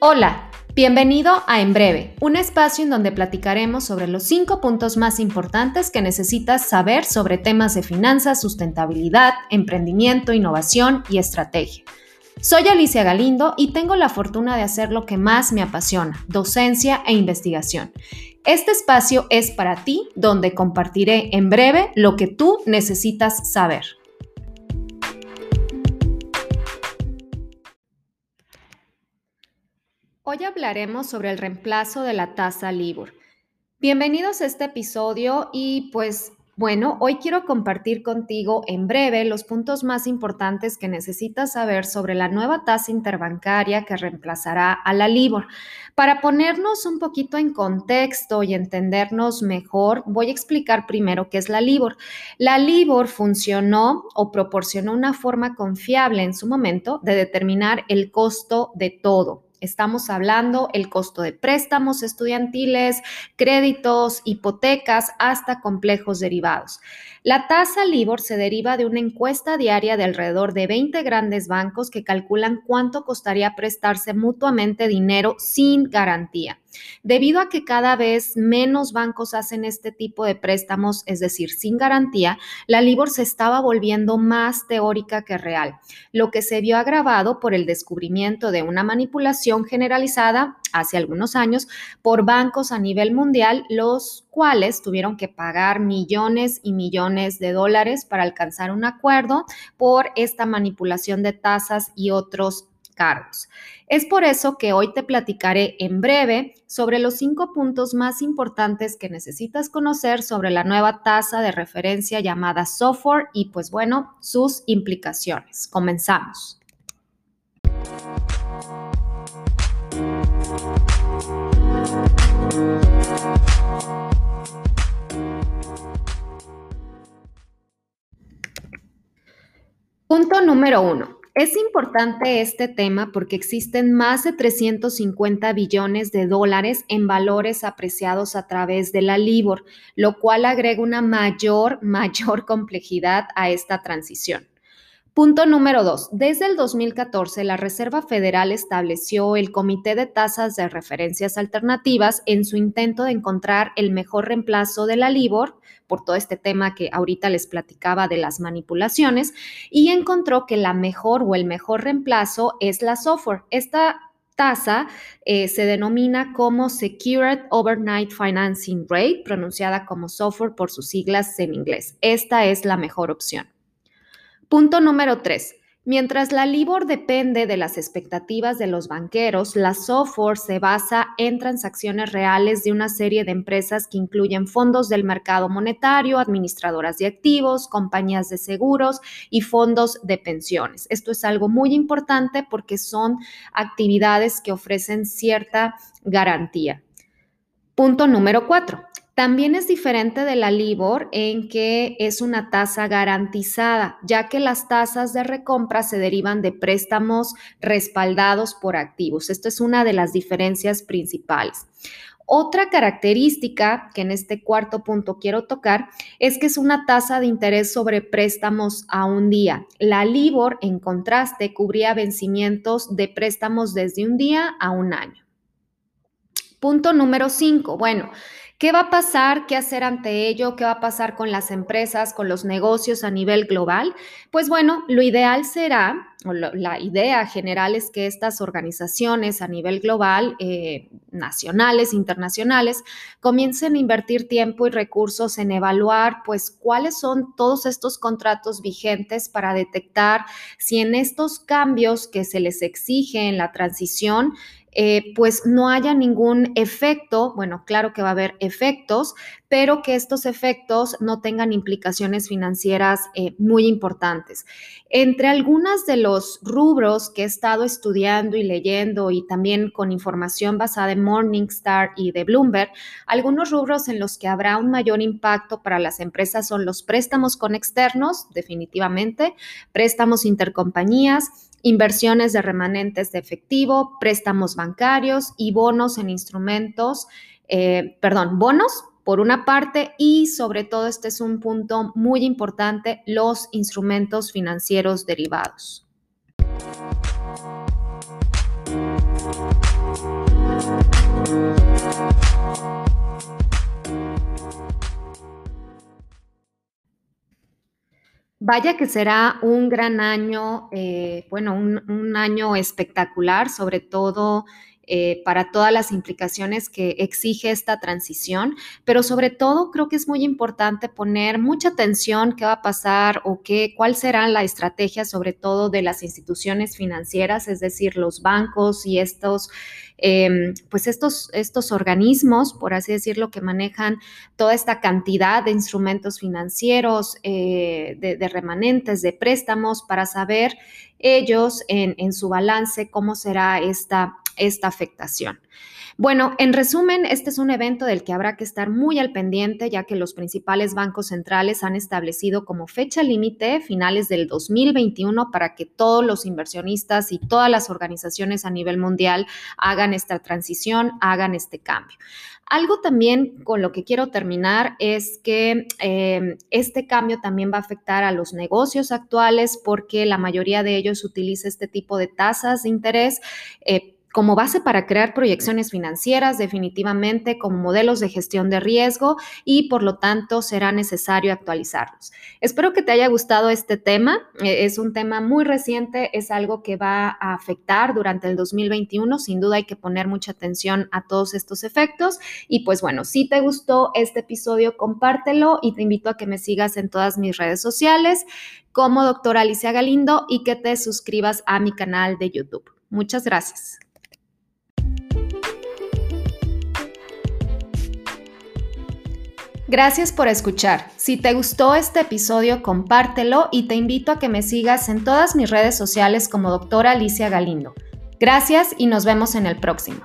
Hola, bienvenido a En Breve, un espacio en donde platicaremos sobre los cinco puntos más importantes que necesitas saber sobre temas de finanzas, sustentabilidad, emprendimiento, innovación y estrategia. Soy Alicia Galindo y tengo la fortuna de hacer lo que más me apasiona, docencia e investigación. Este espacio es para ti, donde compartiré en breve lo que tú necesitas saber. Hoy hablaremos sobre el reemplazo de la tasa LIBOR. Bienvenidos a este episodio y pues bueno, hoy quiero compartir contigo en breve los puntos más importantes que necesitas saber sobre la nueva tasa interbancaria que reemplazará a la LIBOR. Para ponernos un poquito en contexto y entendernos mejor, voy a explicar primero qué es la LIBOR. La LIBOR funcionó o proporcionó una forma confiable en su momento de determinar el costo de todo, Estamos hablando el costo de préstamos estudiantiles, créditos, hipotecas, hasta complejos derivados. La tasa LIBOR se deriva de una encuesta diaria de alrededor de 20 grandes bancos que calculan cuánto costaría prestarse mutuamente dinero sin garantía. Debido a que cada vez menos bancos hacen este tipo de préstamos, es decir, sin garantía, la LIBOR se estaba volviendo más teórica que real, lo que se vio agravado por el descubrimiento de una manipulación generalizada hace algunos años por bancos a nivel mundial, los cuales tuvieron que pagar millones y millones de dólares para alcanzar un acuerdo por esta manipulación de tasas y otros cargos. Es por eso que hoy te platicaré en breve sobre los cinco puntos más importantes que necesitas conocer sobre la nueva tasa de referencia llamada software y pues bueno, sus implicaciones. Comenzamos. Punto número uno. Es importante este tema porque existen más de 350 billones de dólares en valores apreciados a través de la LIBOR, lo cual agrega una mayor, mayor complejidad a esta transición. Punto número dos. Desde el 2014, la Reserva Federal estableció el Comité de Tasas de Referencias Alternativas en su intento de encontrar el mejor reemplazo de la LIBOR por todo este tema que ahorita les platicaba de las manipulaciones y encontró que la mejor o el mejor reemplazo es la software. Esta tasa eh, se denomina como Secured Overnight Financing Rate, pronunciada como software por sus siglas en inglés. Esta es la mejor opción. Punto número tres. Mientras la LIBOR depende de las expectativas de los banqueros, la software se basa en transacciones reales de una serie de empresas que incluyen fondos del mercado monetario, administradoras de activos, compañías de seguros y fondos de pensiones. Esto es algo muy importante porque son actividades que ofrecen cierta garantía. Punto número cuatro. También es diferente de la LIBOR en que es una tasa garantizada, ya que las tasas de recompra se derivan de préstamos respaldados por activos. Esto es una de las diferencias principales. Otra característica que en este cuarto punto quiero tocar es que es una tasa de interés sobre préstamos a un día. La LIBOR, en contraste, cubría vencimientos de préstamos desde un día a un año. Punto número cinco. Bueno, ¿Qué va a pasar? ¿Qué hacer ante ello? ¿Qué va a pasar con las empresas, con los negocios a nivel global? Pues bueno, lo ideal será, o la idea general es que estas organizaciones a nivel global, eh, nacionales, internacionales, comiencen a invertir tiempo y recursos en evaluar, pues, cuáles son todos estos contratos vigentes para detectar si en estos cambios que se les exige en la transición, eh, pues no haya ningún efecto, bueno, claro que va a haber efectos, pero que estos efectos no tengan implicaciones financieras eh, muy importantes. Entre algunos de los rubros que he estado estudiando y leyendo y también con información basada en Morningstar y de Bloomberg, algunos rubros en los que habrá un mayor impacto para las empresas son los préstamos con externos, definitivamente, préstamos intercompañías, inversiones de remanentes de efectivo, préstamos bancarios y bonos en instrumentos, eh, perdón, bonos por una parte y sobre todo este es un punto muy importante, los instrumentos financieros derivados. Vaya que será un gran año, eh, bueno, un, año espectacular, sobre todo eh, para todas las implicaciones que exige esta transición, pero sobre todo creo que es muy importante poner mucha atención qué va a pasar o qué, cuál será la estrategia sobre todo de las instituciones financieras, es decir, los bancos y estos Em, pues estos, estos organismos, por así decirlo, que manejan toda esta cantidad de instrumentos financieros, eh, de, remanentes, de préstamos, para saber ellos en, en su balance cómo será esta, esta afectación. Bueno, en resumen, este es un evento del que habrá que estar muy al pendiente, ya que los principales bancos centrales han establecido como fecha límite finales del 2021 para que todos los inversionistas y todas las organizaciones a nivel mundial hagan esta transición, hagan este cambio. Algo también con lo que quiero terminar es que eh, este cambio también va a afectar a los negocios actuales porque la mayoría de ellos utiliza este tipo de tasas de interés. Eh, como base para crear proyecciones financieras, definitivamente como modelos de gestión de riesgo y por lo tanto será necesario actualizarlos. Espero que te haya gustado este tema. Eh, es un tema muy reciente, es algo que va a afectar durante el 2021. Sin duda hay que poner mucha atención a todos estos efectos. Y pues bueno, si te gustó este episodio, compártelo y te invito a que me sigas en todas mis redes sociales como doctora Alicia Galindo y que te suscribas a mi canal de YouTube. Muchas gracias. Gracias por escuchar. Si te gustó este episodio, compártelo y te invito a que me sigas en todas mis redes sociales como doctora Alicia Galindo. Gracias y nos vemos en el próximo.